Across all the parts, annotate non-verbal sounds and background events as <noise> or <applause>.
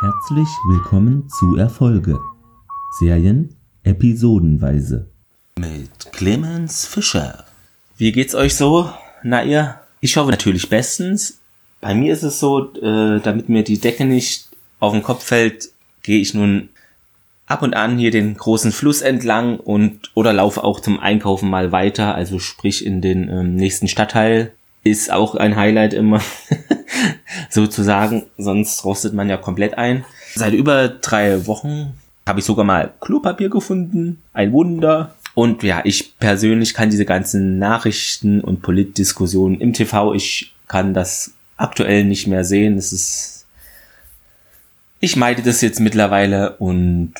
Herzlich willkommen zu Erfolge. Serien episodenweise. Mit Clemens Fischer. Wie geht's euch so? Na ihr? Ich hoffe natürlich bestens. Bei mir ist es so, äh, damit mir die Decke nicht auf den Kopf fällt, gehe ich nun ab und an hier den großen Fluss entlang und oder laufe auch zum Einkaufen mal weiter, also sprich in den ähm, nächsten Stadtteil. Ist auch ein Highlight immer, <laughs> sozusagen, sonst rostet man ja komplett ein. Seit über drei Wochen habe ich sogar mal Klopapier gefunden, ein Wunder. Und ja, ich persönlich kann diese ganzen Nachrichten und Politdiskussionen im TV, ich kann das aktuell nicht mehr sehen. Es ist, ich meide das jetzt mittlerweile und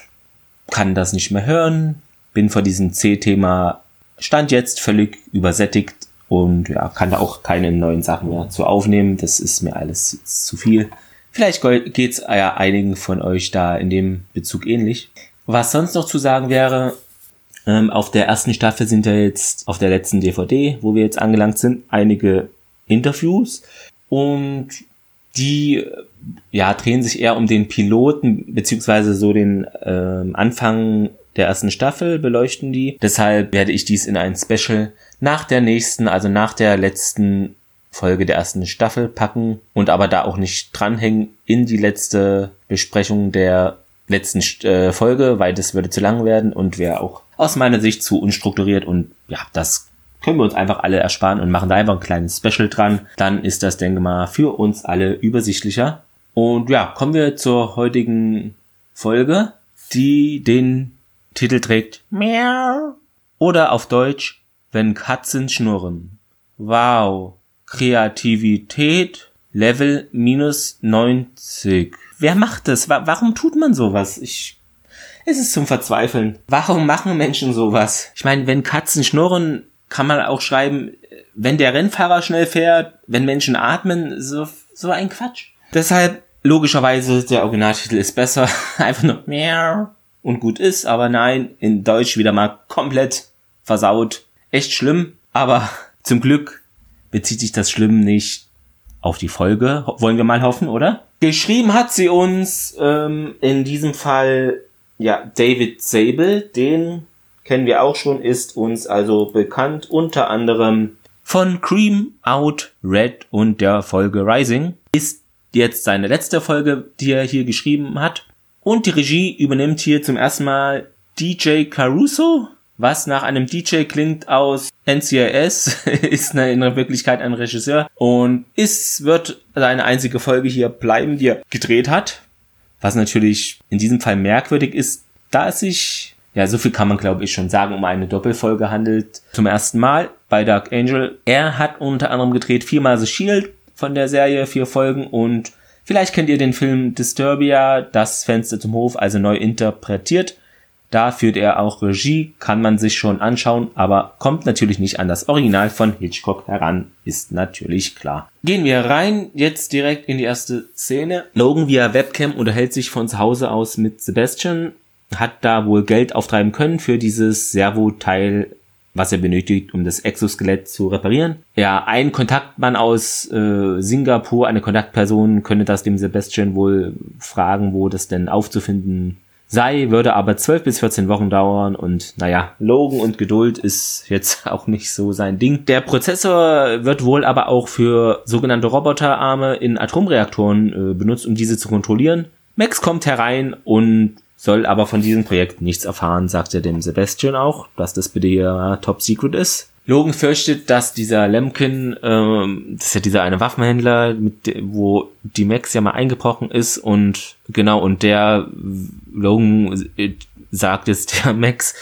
kann das nicht mehr hören. Bin vor diesem C-Thema Stand jetzt völlig übersättigt und ja, kann da auch keine neuen Sachen mehr zu aufnehmen. Das ist mir alles zu viel. Vielleicht geht's ja einigen von euch da in dem Bezug ähnlich. Was sonst noch zu sagen wäre, ähm, auf der ersten Staffel sind ja jetzt auf der letzten DVD, wo wir jetzt angelangt sind, einige Interviews und die ja drehen sich eher um den Piloten beziehungsweise so den ähm, Anfang der ersten Staffel beleuchten die. Deshalb werde ich dies in ein Special nach der nächsten, also nach der letzten Folge der ersten Staffel packen und aber da auch nicht dranhängen in die letzte Besprechung der letzten äh, Folge, weil das würde zu lang werden und wäre auch aus meiner Sicht zu unstrukturiert und ja, das können wir uns einfach alle ersparen und machen da einfach ein kleines Special dran. Dann ist das, denke mal, für uns alle übersichtlicher. Und ja, kommen wir zur heutigen Folge, die den Titel trägt Miau. Oder auf Deutsch, wenn Katzen schnurren. Wow. Kreativität Level minus 90. Wer macht das? Warum tut man sowas? Ich es ist zum Verzweifeln. Warum machen Menschen sowas? Ich meine, wenn Katzen schnurren, kann man auch schreiben, wenn der Rennfahrer schnell fährt, wenn Menschen atmen, so, so ein Quatsch. Deshalb, logischerweise, der Originaltitel ist besser. <laughs> Einfach nur mehr und gut ist, aber nein, in Deutsch wieder mal komplett versaut. Echt schlimm, aber <laughs> zum Glück bezieht sich das Schlimm nicht auf die Folge, wollen wir mal hoffen, oder? Geschrieben hat sie uns ähm, in diesem Fall ja David Sable, den kennen wir auch schon, ist uns also bekannt unter anderem von Cream Out Red und der Folge Rising. Ist jetzt seine letzte Folge, die er hier geschrieben hat. Und die Regie übernimmt hier zum ersten Mal DJ Caruso, was nach einem DJ klingt aus NCIS, <laughs> ist in Wirklichkeit ein Regisseur und es wird seine einzige Folge hier bleiben, die er gedreht hat. Was natürlich in diesem Fall merkwürdig ist, da es sich ja, so viel kann man glaube ich schon sagen, um eine Doppelfolge handelt. Zum ersten Mal bei Dark Angel. Er hat unter anderem gedreht viermal The Shield von der Serie, vier Folgen und vielleicht kennt ihr den Film Disturbia, das Fenster zum Hof, also neu interpretiert. Da führt er auch Regie, kann man sich schon anschauen, aber kommt natürlich nicht an das Original von Hitchcock heran, ist natürlich klar. Gehen wir rein, jetzt direkt in die erste Szene. Logan via Webcam unterhält sich von zu Hause aus mit Sebastian hat da wohl Geld auftreiben können für dieses Servo-Teil, was er benötigt, um das Exoskelett zu reparieren. Ja, ein Kontaktmann aus äh, Singapur, eine Kontaktperson, könnte das dem Sebastian wohl fragen, wo das denn aufzufinden sei, würde aber 12 bis 14 Wochen dauern und naja, Logan und Geduld ist jetzt <laughs> auch nicht so sein Ding. Der Prozessor wird wohl aber auch für sogenannte Roboterarme in Atomreaktoren äh, benutzt, um diese zu kontrollieren. Max kommt herein und soll aber von diesem Projekt nichts erfahren, sagt er dem Sebastian auch, dass das bitte hier top secret ist. Logan fürchtet, dass dieser Lemkin, ähm, das ist ja dieser eine Waffenhändler, mit, wo die Max ja mal eingebrochen ist und genau, und der Logan äh, sagt jetzt der <laughs> Max,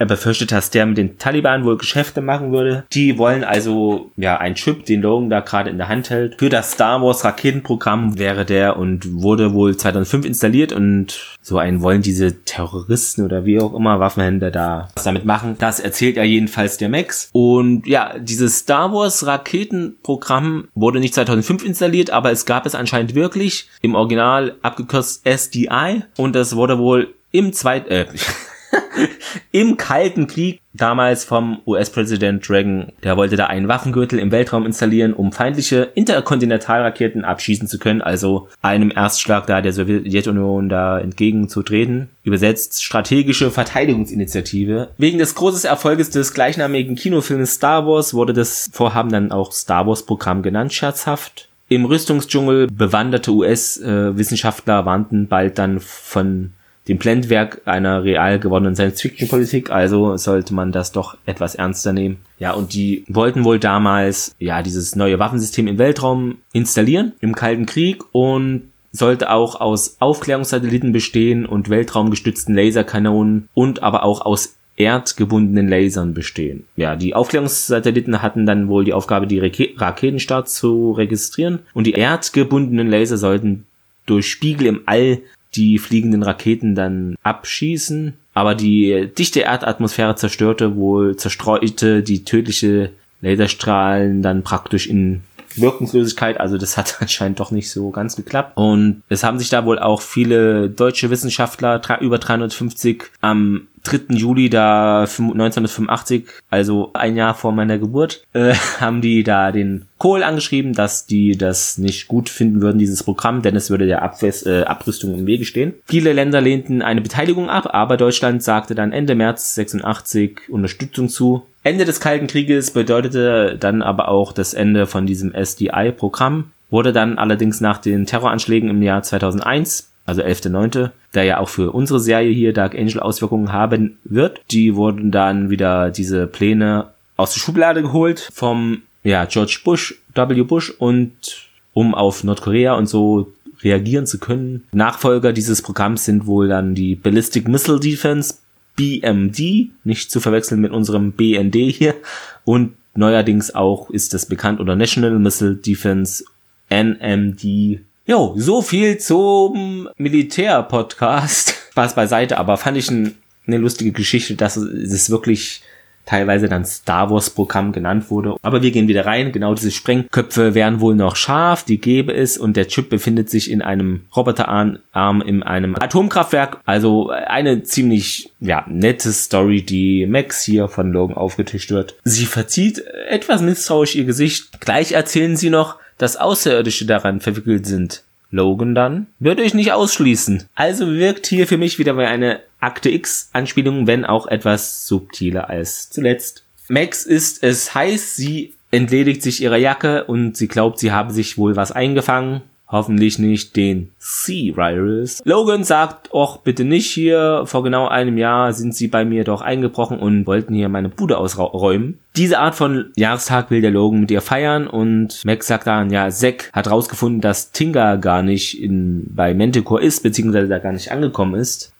er befürchtet, dass der mit den Taliban wohl Geschäfte machen würde. Die wollen also ja ein Chip, den Logan da gerade in der Hand hält. Für das Star Wars Raketenprogramm wäre der und wurde wohl 2005 installiert und so einen wollen diese Terroristen oder wie auch immer Waffenhändler da was damit machen. Das erzählt ja jedenfalls der Max. Und ja, dieses Star Wars Raketenprogramm wurde nicht 2005 installiert, aber es gab es anscheinend wirklich im Original abgekürzt SDI und das wurde wohl im zweiten äh, <laughs> <laughs> im Kalten Krieg, damals vom US-Präsident Reagan, der wollte da einen Waffengürtel im Weltraum installieren, um feindliche Interkontinentalraketen abschießen zu können, also einem Erstschlag da der Sowjetunion da entgegenzutreten. Übersetzt strategische Verteidigungsinitiative. Wegen des großen Erfolges des gleichnamigen Kinofilms Star Wars wurde das Vorhaben dann auch Star Wars Programm genannt, scherzhaft. Im Rüstungsdschungel bewanderte US-Wissenschaftler warnten bald dann von dem Blendwerk einer real gewordenen Science-Fiction-Politik, also sollte man das doch etwas ernster nehmen. Ja, und die wollten wohl damals, ja, dieses neue Waffensystem im Weltraum installieren, im Kalten Krieg und sollte auch aus Aufklärungssatelliten bestehen und weltraumgestützten Laserkanonen und aber auch aus erdgebundenen Lasern bestehen. Ja, die Aufklärungssatelliten hatten dann wohl die Aufgabe, die Raketenstarts zu registrieren und die erdgebundenen Laser sollten durch Spiegel im All die fliegenden Raketen dann abschießen. Aber die dichte Erdatmosphäre zerstörte wohl, zerstreute die tödliche Laserstrahlen dann praktisch in Wirkungslosigkeit. Also das hat <laughs> anscheinend doch nicht so ganz geklappt. Und es haben sich da wohl auch viele deutsche Wissenschaftler, über 350, am 3. Juli da 1985, also ein Jahr vor meiner Geburt, äh, <laughs> haben die da den Kohl angeschrieben, dass die das nicht gut finden würden, dieses Programm, denn es würde der Abwes äh, Abrüstung im Wege stehen. Viele Länder lehnten eine Beteiligung ab, aber Deutschland sagte dann Ende März 86 Unterstützung zu. Ende des Kalten Krieges bedeutete dann aber auch das Ende von diesem SDI-Programm, wurde dann allerdings nach den Terroranschlägen im Jahr 2001, also 11.9., der ja auch für unsere Serie hier Dark Angel Auswirkungen haben wird, die wurden dann wieder diese Pläne aus der Schublade geholt vom ja, George Bush, W. Bush und um auf Nordkorea und so reagieren zu können. Nachfolger dieses Programms sind wohl dann die Ballistic Missile Defense, BMD, nicht zu verwechseln mit unserem BND hier. Und neuerdings auch ist das bekannt unter National Missile Defense, NMD. Jo, so viel zum Militär-Podcast. <laughs> Spaß beiseite, aber fand ich ein, eine lustige Geschichte, dass es wirklich teilweise dann Star Wars Programm genannt wurde. Aber wir gehen wieder rein. Genau diese Sprengköpfe wären wohl noch scharf, die gäbe es und der Chip befindet sich in einem Roboterarm in einem Atomkraftwerk. Also eine ziemlich, ja, nette Story, die Max hier von Logan aufgetischt wird. Sie verzieht etwas misstrauisch ihr Gesicht. Gleich erzählen sie noch, dass Außerirdische daran verwickelt sind. Logan dann, würde ich nicht ausschließen. Also wirkt hier für mich wieder eine Akte X Anspielung, wenn auch etwas subtiler als zuletzt. Max ist es heiß, sie entledigt sich ihrer Jacke und sie glaubt, sie habe sich wohl was eingefangen. Hoffentlich nicht den Sea Virus. Logan sagt, och, bitte nicht hier. Vor genau einem Jahr sind sie bei mir doch eingebrochen und wollten hier meine Bude ausräumen. Diese Art von Jahrestag will der Logan mit ihr feiern und Max sagt dann, ja, Zack hat rausgefunden, dass Tinga gar nicht in, bei Manticore ist, beziehungsweise da gar nicht angekommen ist.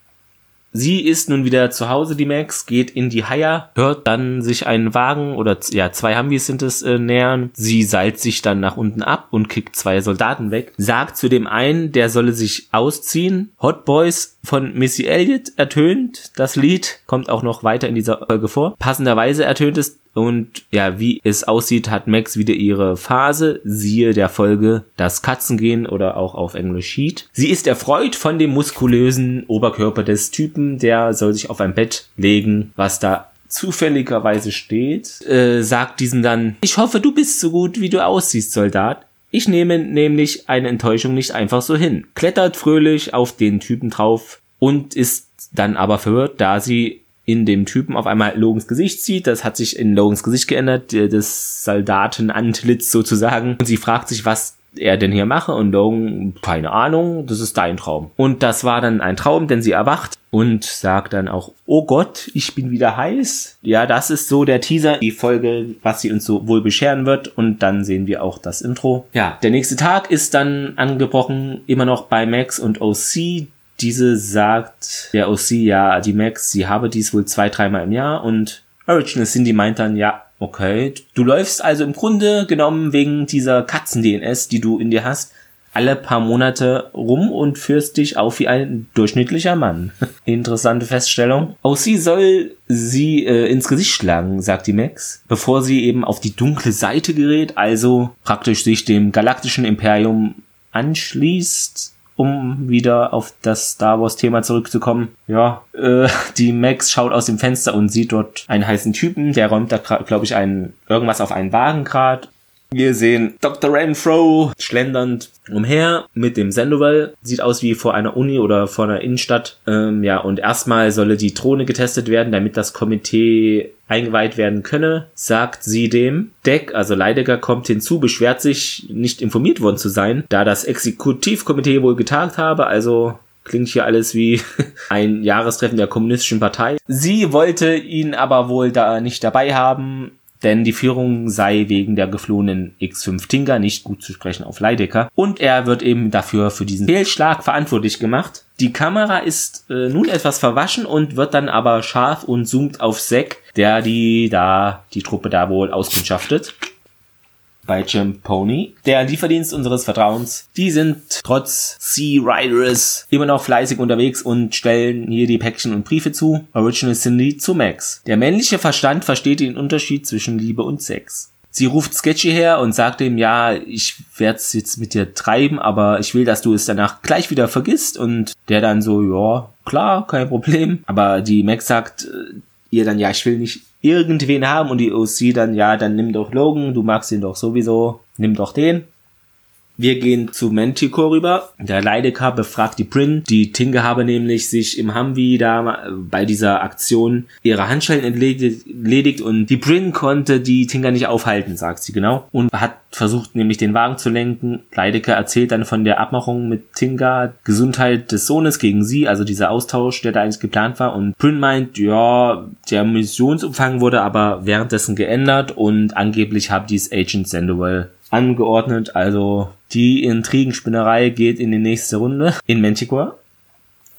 Sie ist nun wieder zu Hause, die Max, geht in die Haier, hört dann sich einen Wagen oder ja, zwei Humvees sind es äh, nähern. Sie seilt sich dann nach unten ab und kickt zwei Soldaten weg. Sagt zu dem einen, der solle sich ausziehen. Hot Boys von Missy Elliott ertönt. Das Lied kommt auch noch weiter in dieser Folge vor. Passenderweise ertönt es und ja, wie es aussieht, hat Max wieder ihre Phase, siehe der Folge Das Katzengehen oder auch auf Englisch Heat. Sie ist erfreut von dem muskulösen Oberkörper des Typen, der soll sich auf ein Bett legen, was da zufälligerweise steht, äh, sagt diesem dann, ich hoffe, du bist so gut, wie du aussiehst, Soldat. Ich nehme nämlich eine Enttäuschung nicht einfach so hin. Klettert fröhlich auf den Typen drauf und ist dann aber verwirrt, da sie in dem Typen auf einmal Logans Gesicht sieht. Das hat sich in Logans Gesicht geändert, des Soldatenantlitz sozusagen. Und sie fragt sich, was er denn hier mache und Logan, keine Ahnung, das ist dein Traum. Und das war dann ein Traum, denn sie erwacht und sagt dann auch, oh Gott, ich bin wieder heiß. Ja, das ist so der Teaser, die Folge, was sie uns so wohl bescheren wird und dann sehen wir auch das Intro. Ja, der nächste Tag ist dann angebrochen, immer noch bei Max und OC, diese sagt der OC, ja, die Max, sie habe dies wohl zwei, dreimal im Jahr und Original Cindy meint dann, ja, okay, du läufst also im Grunde genommen wegen dieser Katzen-DNS, die du in dir hast, alle paar Monate rum und führst dich auf wie ein durchschnittlicher Mann. <laughs> Interessante Feststellung. Auch sie soll sie äh, ins Gesicht schlagen, sagt die Max, bevor sie eben auf die dunkle Seite gerät, also praktisch sich dem galaktischen Imperium anschließt um wieder auf das Star Wars Thema zurückzukommen. Ja, äh, die Max schaut aus dem Fenster und sieht dort einen heißen Typen, der räumt da, glaube ich, ein, irgendwas auf einen Wagen grad wir sehen Dr. Renfro schlendernd umher mit dem Sandoval. Sieht aus wie vor einer Uni oder vor einer Innenstadt. Ähm, ja, und erstmal solle die Drohne getestet werden, damit das Komitee eingeweiht werden könne, sagt sie dem. Deck, also Leidecker, kommt hinzu, beschwert sich, nicht informiert worden zu sein, da das Exekutivkomitee wohl getagt habe, also Klingt hier alles wie <laughs> ein Jahrestreffen der kommunistischen Partei. Sie wollte ihn aber wohl da nicht dabei haben, denn die Führung sei wegen der geflohenen X5 Tinker nicht gut zu sprechen auf Leidecker und er wird eben dafür für diesen Fehlschlag verantwortlich gemacht. Die Kamera ist äh, nun etwas verwaschen und wird dann aber scharf und zoomt auf Zack, der die da die Truppe da wohl auskundschaftet bei Jim Pony, der Lieferdienst unseres Vertrauens. Die sind trotz Sea Riders immer noch fleißig unterwegs und stellen hier die Päckchen und Briefe zu. Original Cindy zu Max. Der männliche Verstand versteht den Unterschied zwischen Liebe und Sex. Sie ruft Sketchy her und sagt ihm, ja, ich werde es jetzt mit dir treiben, aber ich will, dass du es danach gleich wieder vergisst. Und der dann so, ja, klar, kein Problem. Aber die Max sagt äh, ihr dann, ja, ich will nicht irgendwen haben und die OC dann, ja, dann nimm doch Logan, du magst ihn doch sowieso, nimm doch den. Wir gehen zu Manticore rüber. Der Leidecker befragt die Prin. Die Tinge habe nämlich sich im Humvee da bei dieser Aktion ihre Handschellen entledigt und die Prin konnte die Tinker nicht aufhalten, sagt sie genau. Und hat versucht nämlich den Wagen zu lenken. Leidecker erzählt dann von der Abmachung mit Tinga, Gesundheit des Sohnes gegen sie, also dieser Austausch, der da eigentlich geplant war. Und Prin meint, ja, der Missionsumfang wurde aber währenddessen geändert und angeblich hat dies Agent Sandoval angeordnet. Also die Intrigenspinnerei geht in die nächste Runde in Manticore.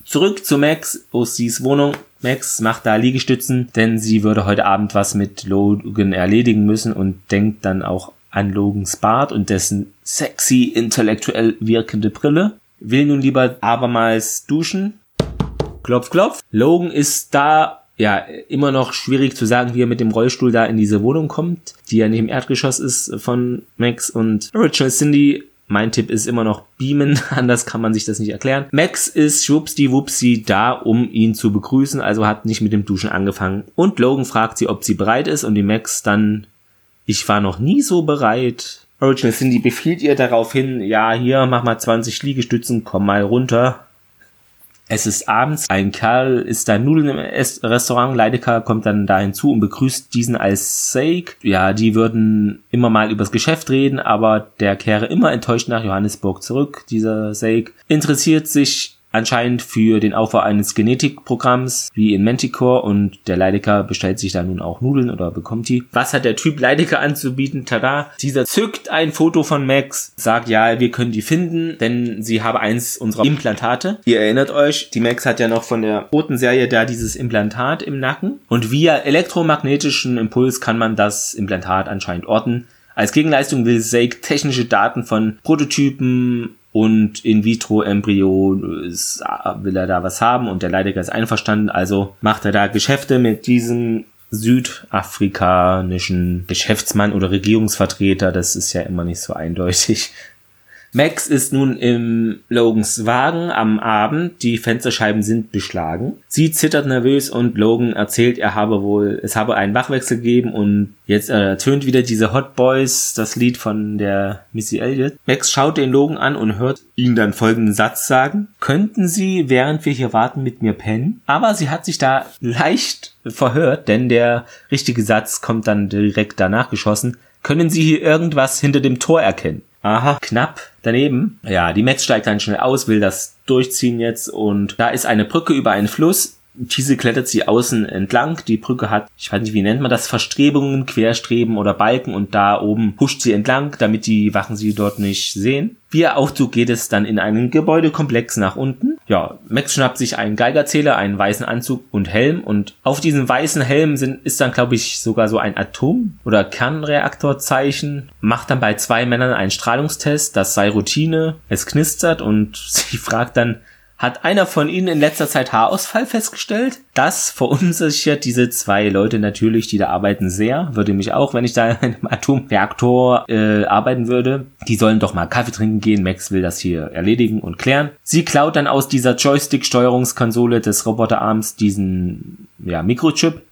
Zurück zu Max, Ossis Wohnung. Max macht da Liegestützen, denn sie würde heute Abend was mit Logan erledigen müssen und denkt dann auch an Logans Bart und dessen sexy, intellektuell wirkende Brille. Will nun lieber abermals duschen. Klopf, klopf. Logan ist da ja, immer noch schwierig zu sagen, wie er mit dem Rollstuhl da in diese Wohnung kommt, die ja nicht im Erdgeschoss ist von Max und Original Cindy. Mein Tipp ist immer noch beamen, <laughs> anders kann man sich das nicht erklären. Max ist schwuppsdiwupsi da, um ihn zu begrüßen, also hat nicht mit dem Duschen angefangen. Und Logan fragt sie, ob sie bereit ist und die Max dann, ich war noch nie so bereit. Original Cindy befiehlt ihr daraufhin, ja, hier, mach mal 20 Liegestützen, komm mal runter. Es ist abends, ein Kerl ist da Nudeln im Restaurant, Leidecker kommt dann da hinzu und begrüßt diesen als Sake. Ja, die würden immer mal übers Geschäft reden, aber der kehre immer enttäuscht nach Johannesburg zurück, dieser Sake. Interessiert sich anscheinend für den Aufbau eines Genetikprogramms wie in Manticore und der Leidecker bestellt sich da nun auch Nudeln oder bekommt die. Was hat der Typ Leidecker anzubieten? Tada! Dieser zückt ein Foto von Max, sagt ja, wir können die finden, denn sie habe eins unserer Implantate. Ihr erinnert euch, die Max hat ja noch von der roten Serie da dieses Implantat im Nacken und via elektromagnetischen Impuls kann man das Implantat anscheinend orten. Als Gegenleistung will Sake technische Daten von Prototypen und in vitro Embryo will er da was haben und der Leidecker ist einverstanden, also macht er da Geschäfte mit diesem südafrikanischen Geschäftsmann oder Regierungsvertreter, das ist ja immer nicht so eindeutig. Max ist nun im Logans Wagen am Abend. Die Fensterscheiben sind beschlagen. Sie zittert nervös und Logan erzählt, er habe wohl, es habe einen Wachwechsel gegeben und jetzt ertönt wieder diese Hot Boys, das Lied von der Missy Elliott. Max schaut den Logan an und hört ihn dann folgenden Satz sagen. Könnten Sie, während wir hier warten, mit mir pennen? Aber sie hat sich da leicht verhört, denn der richtige Satz kommt dann direkt danach geschossen. Können Sie hier irgendwas hinter dem Tor erkennen? Aha, knapp daneben. Ja, die Max steigt dann schnell aus, will das durchziehen jetzt und da ist eine Brücke über einen Fluss. Diese klettert sie außen entlang. Die Brücke hat, ich weiß nicht, wie nennt man das, Verstrebungen, Querstreben oder Balken und da oben pusht sie entlang, damit die Wachen sie dort nicht sehen. Via Aufzug geht es dann in einen Gebäudekomplex nach unten. Ja, Max schnappt sich einen Geigerzähler, einen weißen Anzug und Helm und auf diesem weißen Helm sind, ist dann, glaube ich, sogar so ein Atom- oder Kernreaktorzeichen. Macht dann bei zwei Männern einen Strahlungstest, das sei Routine. Es knistert und <laughs> sie fragt dann, Hat einer von Ihnen in letzter Zeit Haarausfall festgestellt? Das verunsichert diese zwei Leute natürlich, die da arbeiten, sehr. Würde mich auch, wenn ich da <laughs> in einem Atomreaktor äh, arbeiten würde. Die sollen doch mal Kaffee trinken gehen. Max will das hier erledigen und klären. Sie klaut dann aus dieser Joystick-Steuerungskonsole des Roboterarms diesen ja, Mikrochip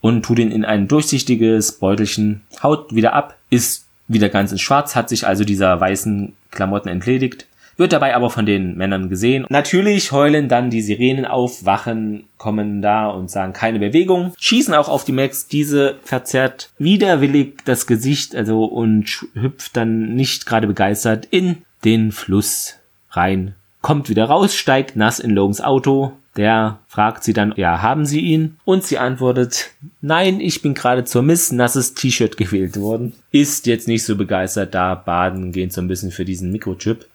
und tut ihn in ein durchsichtiges Beutelchen, haut wieder ab, ist wieder ganz in schwarz, hat sich also dieser weißen Klamotten entledigt wird dabei aber von den Männern gesehen. Natürlich heulen dann die Sirenen auf, Wachen kommen da und sagen keine Bewegung, schießen auch auf die Max. Diese verzerrt widerwillig das Gesicht, also und hüpft dann nicht gerade begeistert in den Fluss rein. Kommt wieder raus, steigt nass in Logans Auto. Der fragt sie dann, ja, haben Sie ihn? Und sie antwortet, nein, ich bin gerade zur Miss nasses T-Shirt gewählt worden. Ist jetzt nicht so begeistert da, baden gehen so ein bisschen für diesen Mikrochip.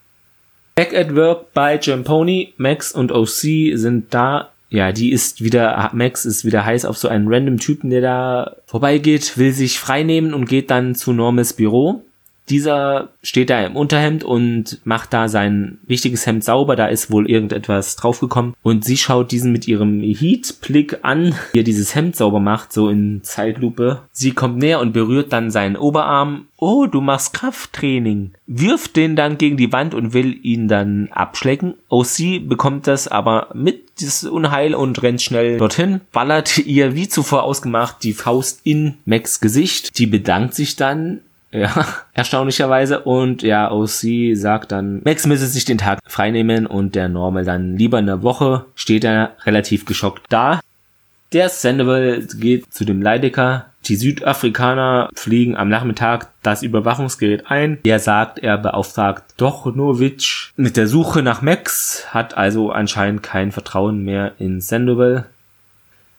Back at Work bei Jamponi, Max und OC sind da. Ja, die ist wieder, Max ist wieder heiß auf so einen random Typen, der da vorbeigeht, will sich freinehmen und geht dann zu Normes Büro. Dieser steht da im Unterhemd und macht da sein wichtiges Hemd sauber. Da ist wohl irgendetwas draufgekommen. Und sie schaut diesen mit ihrem Heat-Blick an, wie er dieses Hemd sauber macht, so in Zeitlupe. Sie kommt näher und berührt dann seinen Oberarm. Oh, du machst Krafttraining. Wirft den dann gegen die Wand und will ihn dann abschlecken. Oh, sie bekommt das aber mit dieses Unheil und rennt schnell dorthin, ballert ihr wie zuvor ausgemacht die Faust in Max Gesicht. Die bedankt sich dann ja, <laughs> erstaunlicherweise. Und ja, OC sagt dann, Max müsse sich den Tag freinehmen und der Normal dann lieber eine Woche, steht er relativ geschockt da. Der Sandoval geht zu dem Leidecker. Die Südafrikaner fliegen am Nachmittag das Überwachungsgerät ein. Er sagt, er beauftragt Dochnovic mit der Suche nach Max, hat also anscheinend kein Vertrauen mehr in Sandoval.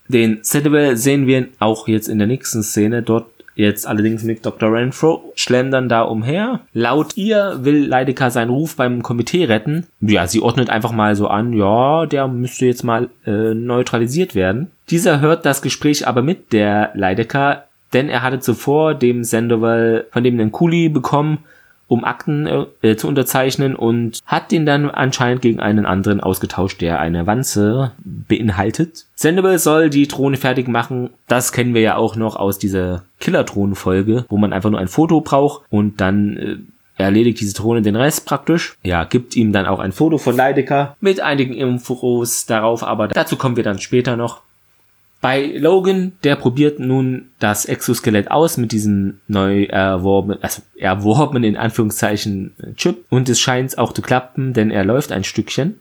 Den Sandoval sehen wir auch jetzt in der nächsten Szene. Dort Jetzt allerdings mit Dr. Renfro schlendern da umher. Laut ihr will Leidecker seinen Ruf beim Komitee retten. Ja, sie ordnet einfach mal so an, ja, der müsste jetzt mal äh, neutralisiert werden. Dieser hört das Gespräch aber mit der Leidecker, denn er hatte zuvor dem Sandoval von dem einen Kuli bekommen um Akten äh, äh, zu unterzeichnen und hat den dann anscheinend gegen einen anderen ausgetauscht, der eine Wanze beinhaltet. Sendable soll die Drohne fertig machen. Das kennen wir ja auch noch aus dieser Killer-Drohnen-Folge, wo man einfach nur ein Foto braucht und dann äh, erledigt diese Drohne den Rest praktisch. Ja, gibt ihm dann auch ein Foto von Leidecker mit einigen Infos darauf, aber dazu kommen wir dann später noch. Bei Logan, der probiert nun das Exoskelett aus mit diesem neu erworbenen, also erworbenen in Anführungszeichen Chip und es scheint auch zu klappen, denn er läuft ein Stückchen.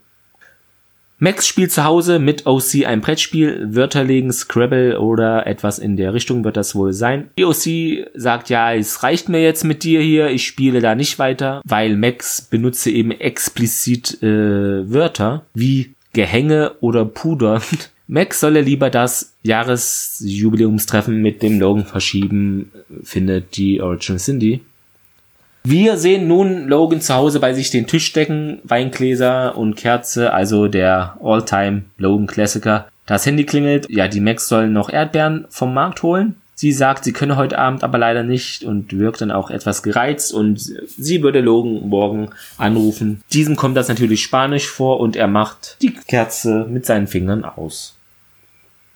Max spielt zu Hause mit OC ein Brettspiel, Wörter legen, Scrabble oder etwas in der Richtung wird das wohl sein. Die OC sagt, ja, es reicht mir jetzt mit dir hier, ich spiele da nicht weiter, weil Max benutze eben explizit äh, Wörter wie Gehänge oder Puder <laughs> Max solle lieber das Jahresjubiläumstreffen mit dem Logan verschieben, findet die Original Cindy. Wir sehen nun Logan zu Hause bei sich den Tisch decken, Weingläser und Kerze, also der All-Time Logan Klassiker. Das Handy klingelt, ja, die Max sollen noch Erdbeeren vom Markt holen. Sie sagt, sie könne heute Abend aber leider nicht und wirkt dann auch etwas gereizt und sie würde Logan morgen anrufen. Diesem kommt das natürlich spanisch vor und er macht die Kerze mit seinen Fingern aus.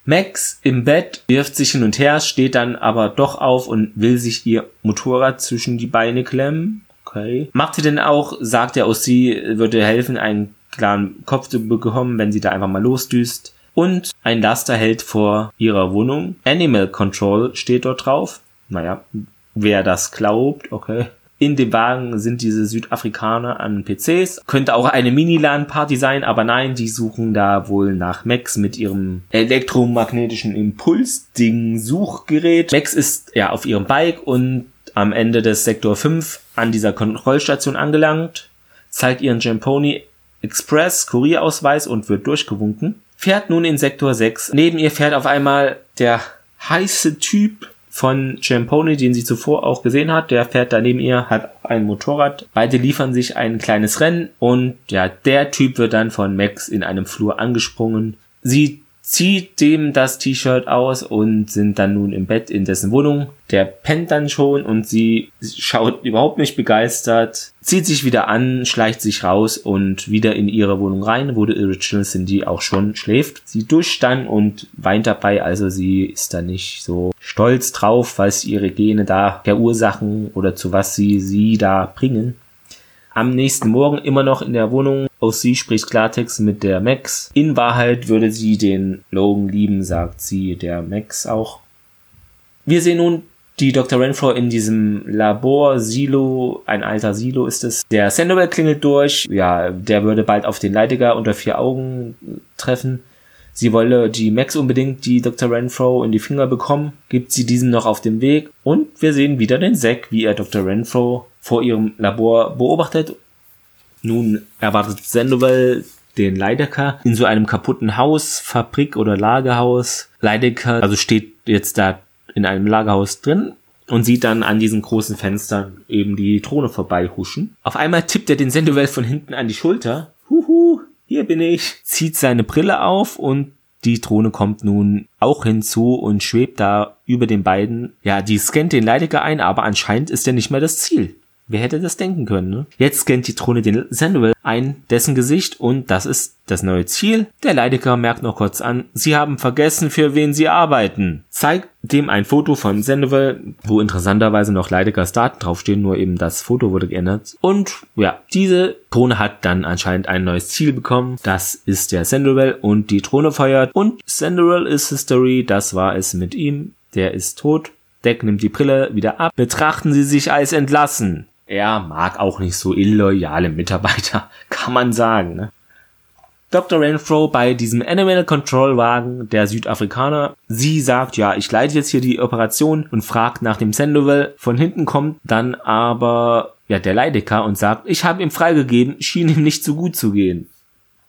Max im Bett wirft sich hin und her, steht dann aber doch auf und will sich ihr Motorrad zwischen die Beine klemmen. Okay. Macht sie denn auch, sagt er aus, sie würde helfen, einen klaren Kopf zu bekommen, wenn sie da einfach mal losdüst. Und ein Laster hält vor ihrer Wohnung. Animal Control steht dort drauf. Naja, wer das glaubt, okay. In dem Wagen sind diese Südafrikaner an PCs. Könnte auch eine Mini-LAN-Party sein, aber nein, die suchen da wohl nach Max mit ihrem elektromagnetischen Impulsding-Suchgerät. Max ist ja auf ihrem Bike und am Ende des Sektor 5 an dieser Kontrollstation angelangt, zeigt ihren Jamponi Express Kurierausweis und wird durchgewunken. Fährt nun in Sektor 6. Neben ihr fährt auf einmal der heiße Typ von Champone, den sie zuvor auch gesehen hat. Der fährt da neben ihr, hat ein Motorrad. Beide liefern sich ein kleines Rennen und ja, der Typ wird dann von Max in einem Flur angesprungen. Sie zieht dem das T-Shirt aus und sind dann nun im Bett in dessen Wohnung. Der pennt dann schon und sie schaut überhaupt nicht begeistert, zieht sich wieder an, schleicht sich raus und wieder in ihre Wohnung rein, wo die Original Cindy auch schon schläft. Sie duscht dann und weint dabei, also sie ist da nicht so stolz drauf, was ihre Gene da verursachen oder zu was sie sie da bringen. Am nächsten Morgen immer noch in der Wohnung. Aus sie spricht Klartext mit der Max. In Wahrheit würde sie den Logan lieben, sagt sie der Max auch. Wir sehen nun die Dr. Renfro in diesem Labor, Silo, ein alter Silo ist es. Der Sandoval klingelt durch. Ja, der würde bald auf den Leidiger unter vier Augen treffen. Sie wolle die Max unbedingt die Dr. Renfro in die Finger bekommen, gibt sie diesen noch auf dem Weg und wir sehen wieder den Zack, wie er Dr. Renfro vor ihrem Labor beobachtet. Nun erwartet Sandoval den Leidecker in so einem kaputten Haus, Fabrik oder Lagerhaus. Leidecker also steht jetzt da in einem Lagerhaus drin und sieht dann an diesen großen Fenstern eben die Drohne vorbeihuschen. Auf einmal tippt er den Sandoval von hinten an die Schulter. Huhu, hier bin ich. Zieht seine Brille auf und die Drohne kommt nun auch hinzu und schwebt da über den beiden. Ja, die scannt den Leidecker ein, aber anscheinend ist er nicht mehr das Ziel. Wer hätte das denken können, ne? Jetzt scannt die Drohne den Samuel ein, dessen Gesicht und das ist das neue Ziel. Der Leidecker merkt noch kurz an, sie haben vergessen, für wen sie arbeiten. Zeigt dem ein Foto von Sandoval, wo interessanterweise noch Leideckers Daten draufstehen, nur eben das Foto wurde geändert. Und ja, diese Drohne hat dann anscheinend ein neues Ziel bekommen. Das ist der Sandoval und die Drohne feuert. Und Sandoval ist History, das war es mit ihm. Der ist tot. Deck nimmt die Brille wieder ab. Betrachten Sie sich als entlassen. Er mag auch nicht so illoyale Mitarbeiter, <laughs> kann man sagen. Ne? Dr. Renfro bei diesem Animal Control Wagen der Südafrikaner. Sie sagt, ja, ich leite jetzt hier die Operation und fragt nach dem Sandoval. Von hinten kommt dann aber ja der Leidecker und sagt, ich habe ihm freigegeben, schien ihm nicht so gut zu gehen.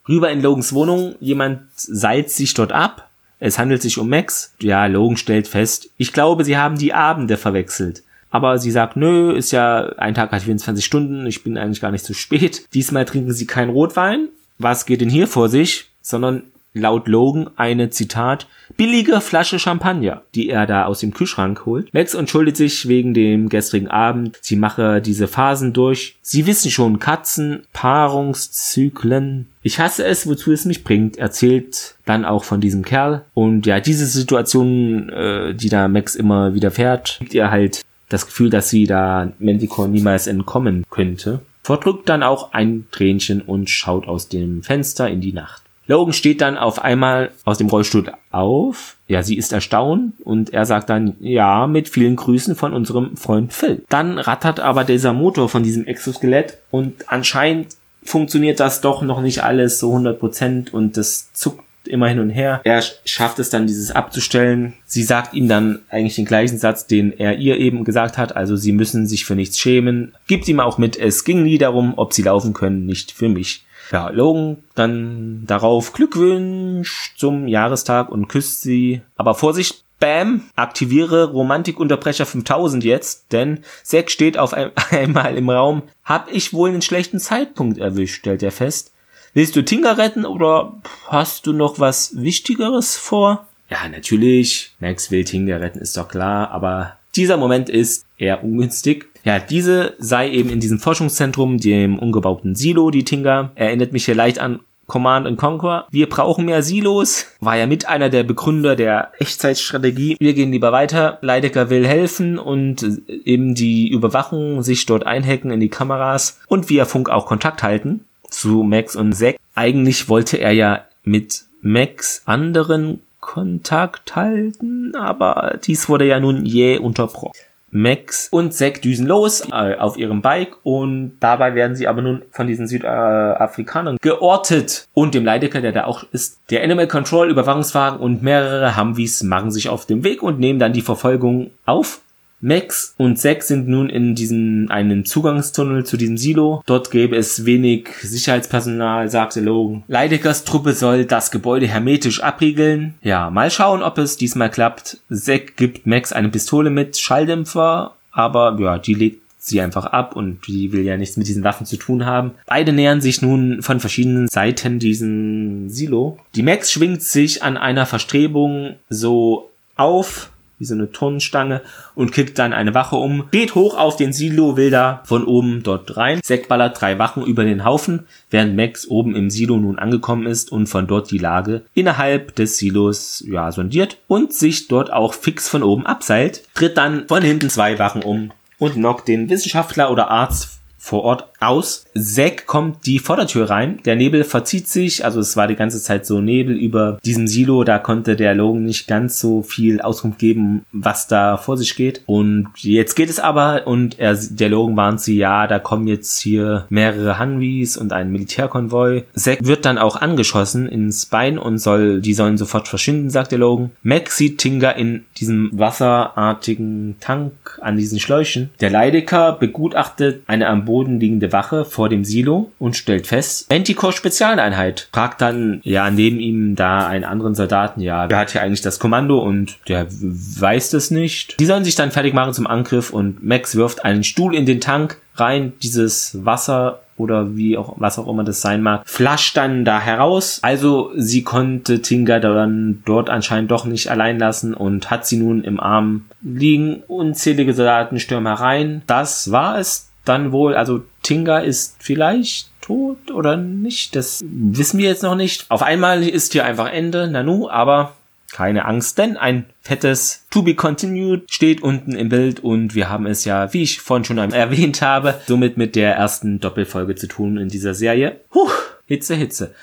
Rüber in Logans Wohnung, jemand seilt sich dort ab. Es handelt sich um Max. Ja, Logan stellt fest, ich glaube, sie haben die Abende verwechselt. Aber sie sagt, nö, ist ja, ein Tag hat 24 Stunden, ich bin eigentlich gar nicht zu spät. <laughs> Diesmal trinken sie keinen Rotwein. Was geht denn hier vor sich? Sondern laut Logan eine Zitat billige Flasche Champagner, die er da aus dem Kühlschrank holt. Max entschuldigt sich wegen dem gestrigen Abend. Sie mache diese Phasen durch. Sie wissen schon, Katzen, Paarungszyklen. Ich hasse es, wozu es mich bringt, erzählt dann auch von diesem Kerl. Und ja, diese Situation, äh, die da Max immer wieder fährt, gibt ihr halt das Gefühl, dass sie da Manticore niemals entkommen könnte, verdrückt dann auch ein Tränchen und schaut aus dem Fenster in die Nacht. Logan steht dann auf einmal aus dem Rollstuhl auf. Ja, sie ist erstaunt und er sagt dann, ja, mit vielen Grüßen von unserem Freund Phil. Dann rattert aber dieser Motor von diesem Exoskelett und anscheinend funktioniert das doch noch nicht alles so 100% und das zuckt immer hin und her. Er schafft es dann, dieses abzustellen. Sie sagt ihm dann eigentlich den gleichen Satz, den er ihr eben gesagt hat. Also sie müssen sich für nichts schämen. Gibt ihm auch mit, es ging nie darum, ob sie laufen können, nicht für mich. Ja, Logan dann darauf Glückwünsch zum Jahrestag und küsst sie. Aber Vorsicht, Bam, aktiviere Romantikunterbrecher 5000 jetzt, denn Zack steht auf ein, <laughs> einmal im Raum. Hab ich wohl einen schlechten Zeitpunkt erwischt, stellt er fest. Willst du Tinker retten oder hast du noch was Wichtigeres vor? Ja, natürlich. Max will Tinker retten, ist doch klar, aber dieser Moment ist eher ungünstig. Ja, diese sei eben in diesem Forschungszentrum, dem umgebauten Silo, die Tinker. Erinnert mich hier leicht an Command and Conquer. Wir brauchen mehr Silos. War ja mit einer der Begründer der Echtzeitstrategie. Wir gehen lieber weiter. Leidecker will helfen und eben die Überwachung sich dort einhacken in die Kameras und via Funk auch Kontakt halten zu Max und Zack. Eigentlich wollte er ja mit Max anderen Kontakt halten, aber dies wurde ja nun jäh unterbrochen. Max und Zack düsen los äh, auf ihrem Bike und dabei werden sie aber nun von diesen Südafrikanern geortet und dem Leidecker, der da auch ist. Der Animal Control Überwachungswagen und mehrere Humvees machen sich auf den Weg und nehmen dann die Verfolgung auf. Max und Zack sind nun in diesem einen Zugangstunnel zu diesem Silo. Dort gäbe es wenig Sicherheitspersonal, sagte Logan. Leideckers Truppe soll das Gebäude hermetisch abriegeln. Ja, mal schauen, ob es diesmal klappt. Zack gibt Max eine Pistole mit Schalldämpfer, aber ja, die legt sie einfach ab und die will ja nichts mit diesen Waffen zu tun haben. Beide nähern sich nun von verschiedenen Seiten diesen Silo. Die Max schwingt sich an einer Verstrebung so auf, wie so eine Turnstange und kickt dann eine Wache um, geht hoch auf den Silo, will da von oben dort rein. Zack ballert drei Wachen über den Haufen, während Max oben im Silo nun angekommen ist und von dort die Lage innerhalb des Silos ja sondiert und sich dort auch fix von oben abseilt, tritt dann von hinten zwei Wachen um und knockt den Wissenschaftler oder Arzt vor Ort aus. Zack kommt die Vordertür rein. Der Nebel verzieht sich, also es war die ganze Zeit so Nebel über diesem Silo. Da konnte der Logan nicht ganz so viel Auskunft geben, was da vor sich geht. Und jetzt geht es aber und er, der Logan warnt sie, ja, da kommen jetzt hier mehrere Hanwis und ein Militärkonvoi. Zack wird dann auch angeschossen ins Bein und soll, die sollen sofort verschwinden, sagt der Logan. Mac sieht Tinga in diesem wasserartigen Tank an diesen Schläuchen. Der Leidecker begutachtet eine am Boden liegende Wache vor dem Silo und stellt fest, Anticore Spezialeinheit. Fragt dann, ja, neben ihm da einen anderen Soldaten, ja, wer hat hier eigentlich das Kommando und der weiß das nicht. Die sollen sich dann fertig machen zum Angriff und Max wirft einen Stuhl in den Tank rein, dieses Wasser oder wie auch, was auch immer das sein mag, flasht dann da heraus. Also sie konnte Tinga dann dort anscheinend doch nicht allein lassen und hat sie nun im Arm liegen. Unzählige Soldaten stürmen herein. Das war es dann wohl, also Tinga ist vielleicht tot oder nicht, das wissen wir jetzt noch nicht. Auf einmal ist hier einfach Ende, Nanu, aber keine Angst, denn ein fettes To be continued steht unten im Bild und wir haben es ja, wie ich vorhin schon <laughs> erwähnt habe, somit mit der ersten Doppelfolge zu tun in dieser Serie. Puh, Hitze, Hitze.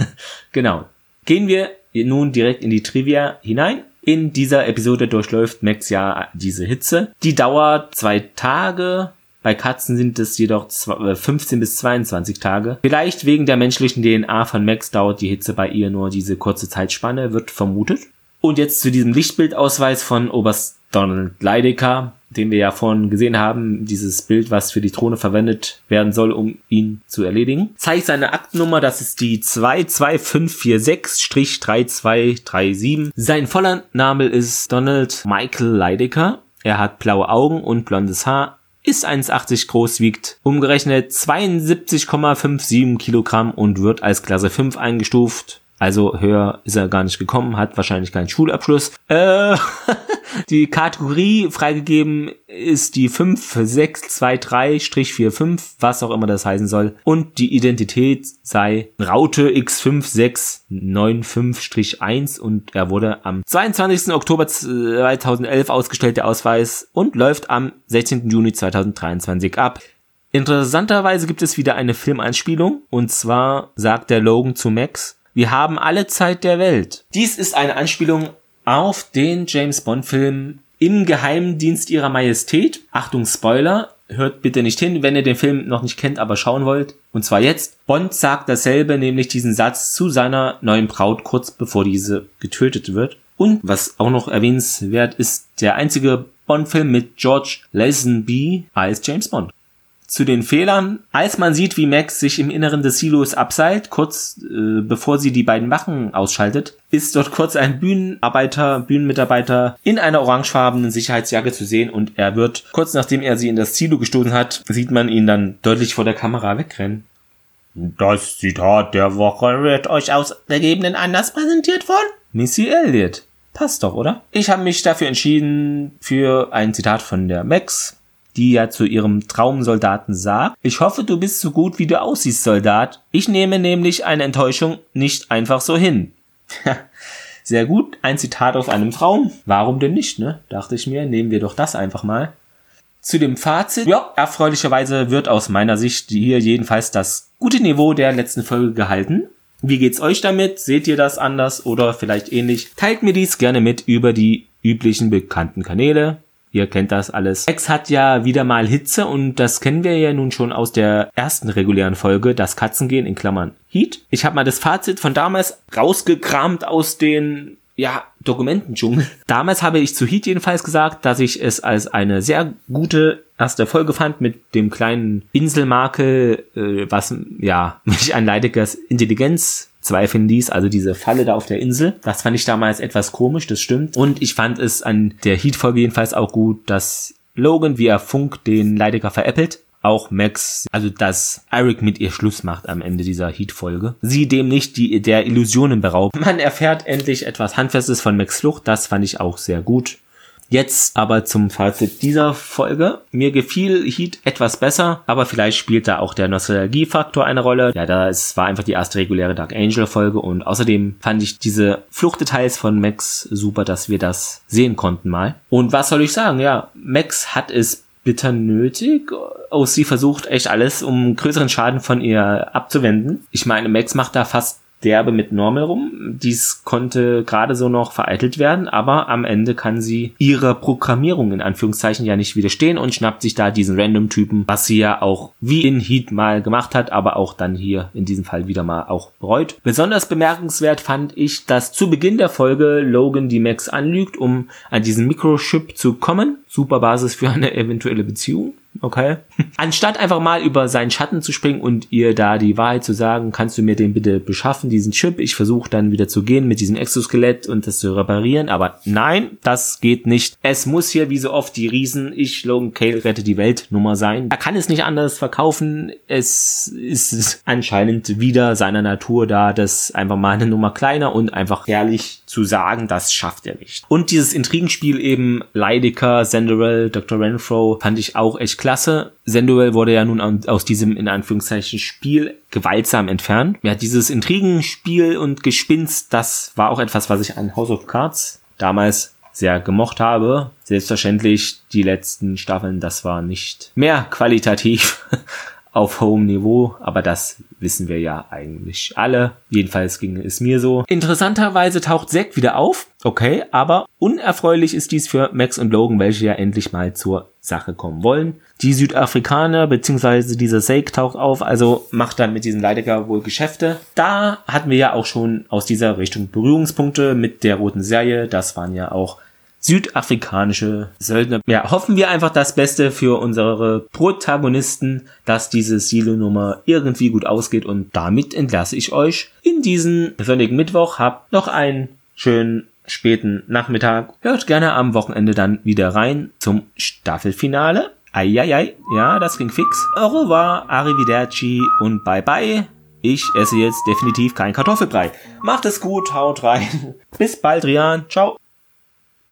<laughs> genau. Gehen wir nun direkt in die Trivia hinein. In dieser Episode durchläuft Max ja diese Hitze. Die dauert zwei Tage, bei Katzen sind es jedoch 15 äh, bis 22 Tage. Vielleicht wegen der menschlichen DNA von Max dauert die Hitze bei ihr nur diese kurze Zeitspanne, wird vermutet. Und jetzt zu diesem Lichtbildausweis von Oberst Donald Leidecker, den wir ja vorhin gesehen haben, dieses Bild, was für die Drohne verwendet werden soll, um ihn zu erledigen. Zeigt seine Aktennummer, das ist die 22546-3237. Sein voller Name ist Donald Michael Leidecker. Er hat blaue Augen und blondes Haar, ist 1,80 groß, wiegt umgerechnet 72,57 Kilogramm und wird als Klasse 5 eingestuft. Also höher ist er gar nicht gekommen, hat wahrscheinlich keinen Schulabschluss. Äh, <laughs> die Kategorie freigegeben ist die 5623-45, was auch immer das heißen soll. Und die Identität sei Raute X5695-1 und er wurde am 22. Oktober 2011 ausgestellt, der Ausweis, und läuft am 16. Juni 2023 ab. Interessanterweise gibt es wieder eine Filmeinspielung und zwar sagt der Logan zu Max, wir haben alle Zeit der Welt. Dies ist eine Anspielung auf den James Bond Film Im Geheimdienst ihrer Majestät. Achtung Spoiler, hört bitte nicht hin, wenn ihr den Film noch nicht kennt, aber schauen wollt. Und zwar jetzt. Bond sagt dasselbe, nämlich diesen Satz zu seiner neuen Braut kurz bevor diese getötet wird. Und was auch noch erwähnenswert ist, der einzige Bond-Film mit George Lazenby als James Bond zu den Fehlern. Als man sieht, wie Max sich im Inneren des Silos abseilt, kurz äh, bevor sie die beiden Wachen ausschaltet, ist dort kurz ein Bühnenarbeiter, Bühnenmitarbeiter in einer orangefarbenen Sicherheitsjacke zu sehen und er wird, kurz nachdem er sie in das Silo gestoßen hat, sieht man ihn dann deutlich vor der Kamera wegrennen. Das Zitat der Woche wird euch aus gegebenen Anlass präsentiert von Missy Elliott. Passt doch, oder? Ich habe mich dafür entschieden für ein Zitat von der Max, die ja zu ihrem Traumsoldaten sagt, ich hoffe, du bist so gut, wie du aussiehst, Soldat. Ich nehme nämlich eine Enttäuschung nicht einfach so hin. <laughs> Sehr gut, ein Zitat aus einem Traum. Warum denn nicht, ne? Dachte ich mir, nehmen wir doch das einfach mal. Zu dem Fazit, ja, erfreulicherweise wird aus meiner Sicht hier jedenfalls das gute Niveau der letzten Folge gehalten. Wie geht's euch damit? Seht ihr das anders oder vielleicht ähnlich? Teilt mir dies gerne mit über die üblichen bekannten Kanäle. Ihr kennt das alles. X hat ja wieder mal Hitze und das kennen wir ja nun schon aus der ersten regulären Folge, das Katzengehen in Klammern Heat. Ich habe mal das Fazit von damals rausgekramt aus den ja, Dokumentendschungel. <laughs> Damals habe ich zu Heat jedenfalls gesagt, dass ich es als eine sehr gute erste Folge fand mit dem kleinen Inselmakel, äh, was ja <laughs> mich an Leidegers Intelligenz zweifeln ließ, also diese Falle da auf der Insel. Das fand ich damals etwas komisch, das stimmt. Und ich fand es an der Heat-Folge jedenfalls auch gut, dass Logan, er Funk den Leidecker veräppelt. Auch Max, also dass Eric mit ihr Schluss macht am Ende dieser Heat-Folge. Sie dem nicht die, der Illusionen beraubt. Man erfährt endlich etwas Handfestes von Max Flucht. Das fand ich auch sehr gut. Jetzt aber zum Fazit dieser Folge. Mir gefiel Heat etwas besser, aber vielleicht spielt da auch der Nostalgiefaktor eine Rolle. Ja, da es war einfach die erste reguläre Dark Angel Folge und außerdem fand ich diese Fluchtdetails von Max super, dass wir das sehen konnten mal. Und was soll ich sagen? Ja, Max hat es bitter nötig. Oh, sie versucht echt alles, um größeren Schaden von ihr abzuwenden. Ich meine, Max macht da fast derbe mit Normal rum. Dies konnte gerade so noch vereitelt werden, aber am Ende kann sie ihrer Programmierung in Anführungszeichen ja nicht widerstehen und schnappt sich da diesen Random-Typen, was sie ja auch wie in Heat mal gemacht hat, aber auch dann hier in diesem Fall wieder mal auch bereut. Besonders bemerkenswert fand ich, dass zu Beginn der Folge Logan die Max anlügt, um an diesen Mikrochip zu kommen. Super Basis für eine <laughs> eventuelle Beziehung okay. <laughs> Anstatt einfach mal über seinen Schatten zu springen und ihr da die Wahrheit zu sagen, kannst du mir den bitte beschaffen, diesen Chip. Ich versuche dann wieder zu gehen mit diesem Exoskelett und das zu reparieren. Aber nein, das geht nicht. Es muss hier wie so oft die Riesen, ich, Logan Cale, rette die Welt Nummer sein. Er kann es nicht anders verkaufen. Es ist anscheinend wieder seiner Natur da, das einfach mal eine Nummer kleiner und einfach herrlich zu sagen, das schafft er nicht. Und dieses Intrigenspiel eben Leidecker, Senderell, Dr. Renfro fand ich auch echt klasse. Senduel wurde ja nun aus diesem in Anführungszeichen Spiel gewaltsam entfernt. Ja, dieses Intrigenspiel und Gespinst, das war auch etwas, was ich an House of Cards damals sehr gemocht habe. Selbstverständlich die letzten Staffeln, das war nicht mehr qualitativ <laughs> auf hohem Niveau, aber das wissen wir ja eigentlich alle. Jedenfalls ging es mir so. Interessanterweise taucht Zack wieder auf, okay, aber unerfreulich ist dies für Max und Logan, welche ja endlich mal zur Sache kommen wollen. Die Südafrikaner bzw. dieser Zack taucht auf, also macht dann mit diesem Leidecker wohl Geschäfte. Da hatten wir ja auch schon aus dieser Richtung Berührungspunkte mit der roten Serie. Das waren ja auch südafrikanische Söldner. Ja, hoffen wir einfach das Beste für unsere Protagonisten, dass diese Silo-Nummer irgendwie gut ausgeht und damit entlasse ich euch in diesen sonnigen Mittwoch. Habt noch einen schönen späten Nachmittag. Hört gerne am Wochenende dann wieder rein zum Staffelfinale. Eieiei, ja, das ging fix. Au revoir, arrivederci und bye bye. Ich esse jetzt definitiv kein Kartoffelbrei. Macht es gut, haut rein. <laughs> Bis bald, Rian. Ciao.